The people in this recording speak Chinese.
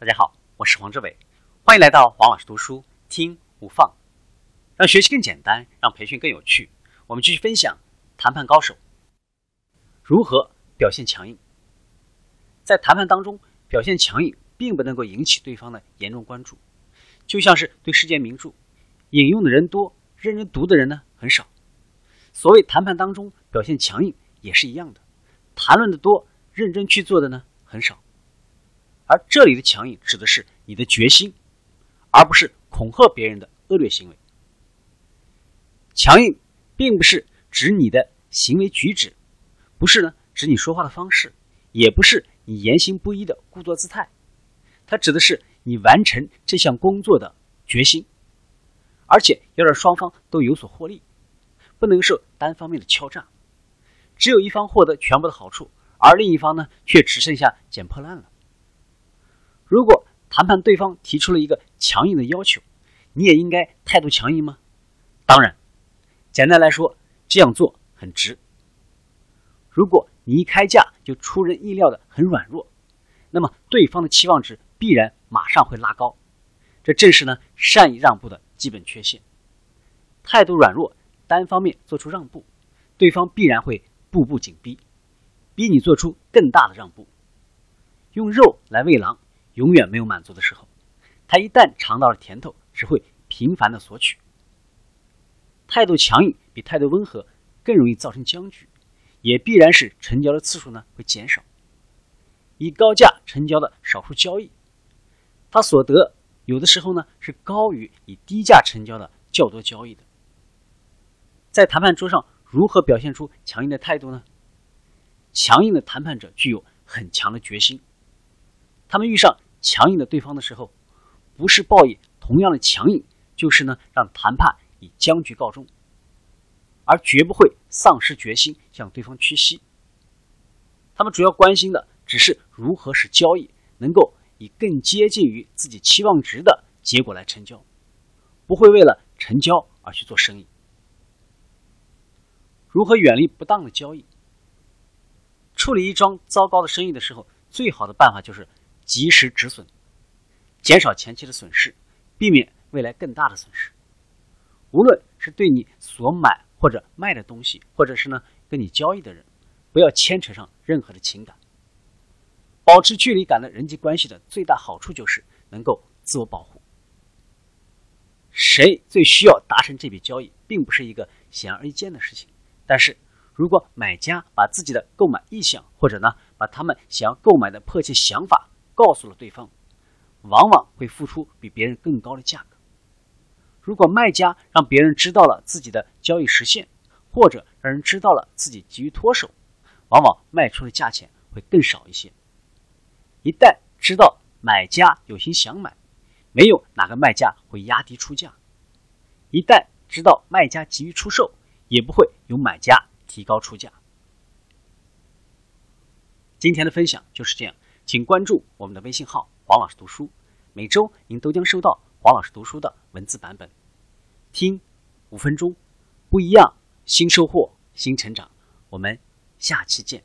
大家好，我是黄志伟，欢迎来到黄老师读书听无放，让学习更简单，让培训更有趣。我们继续分享谈判高手如何表现强硬。在谈判当中，表现强硬并不能够引起对方的严重关注，就像是对世界名著，引用的人多，认真读的人呢很少。所谓谈判当中表现强硬也是一样的，谈论的多，认真去做的呢很少。而这里的强硬指的是你的决心，而不是恐吓别人的恶劣行为。强硬并不是指你的行为举止，不是呢指你说话的方式，也不是你言行不一的故作姿态，它指的是你完成这项工作的决心，而且要让双方都有所获利，不能受单方面的敲诈，只有一方获得全部的好处，而另一方呢却只剩下捡破烂了。谈判对方提出了一个强硬的要求，你也应该态度强硬吗？当然，简单来说，这样做很值。如果你一开价就出人意料的很软弱，那么对方的期望值必然马上会拉高。这正是呢善意让步的基本缺陷。态度软弱，单方面做出让步，对方必然会步步紧逼，逼你做出更大的让步。用肉来喂狼。永远没有满足的时候，他一旦尝到了甜头，只会频繁的索取。态度强硬比态度温和更容易造成僵局，也必然是成交的次数呢会减少。以高价成交的少数交易，他所得有的时候呢是高于以低价成交的较多交易的。在谈判桌上，如何表现出强硬的态度呢？强硬的谈判者具有很强的决心，他们遇上。强硬的对方的时候，不是报以同样的强硬，就是呢让谈判以僵局告终，而绝不会丧失决心向对方屈膝。他们主要关心的只是如何使交易能够以更接近于自己期望值的结果来成交，不会为了成交而去做生意。如何远离不当的交易？处理一桩糟糕的生意的时候，最好的办法就是。及时止损，减少前期的损失，避免未来更大的损失。无论是对你所买或者卖的东西，或者是呢跟你交易的人，不要牵扯上任何的情感。保持距离感的人际关系的最大好处就是能够自我保护。谁最需要达成这笔交易，并不是一个显而易见的事情。但是如果买家把自己的购买意向，或者呢把他们想要购买的迫切想法，告诉了对方，往往会付出比别人更高的价格。如果卖家让别人知道了自己的交易实现，或者让人知道了自己急于脱手，往往卖出的价钱会更少一些。一旦知道买家有心想买，没有哪个卖家会压低出价；一旦知道卖家急于出售，也不会有买家提高出价。今天的分享就是这样。请关注我们的微信号“黄老师读书”，每周您都将收到黄老师读书的文字版本。听五分钟，不一样，新收获，新成长。我们下期见。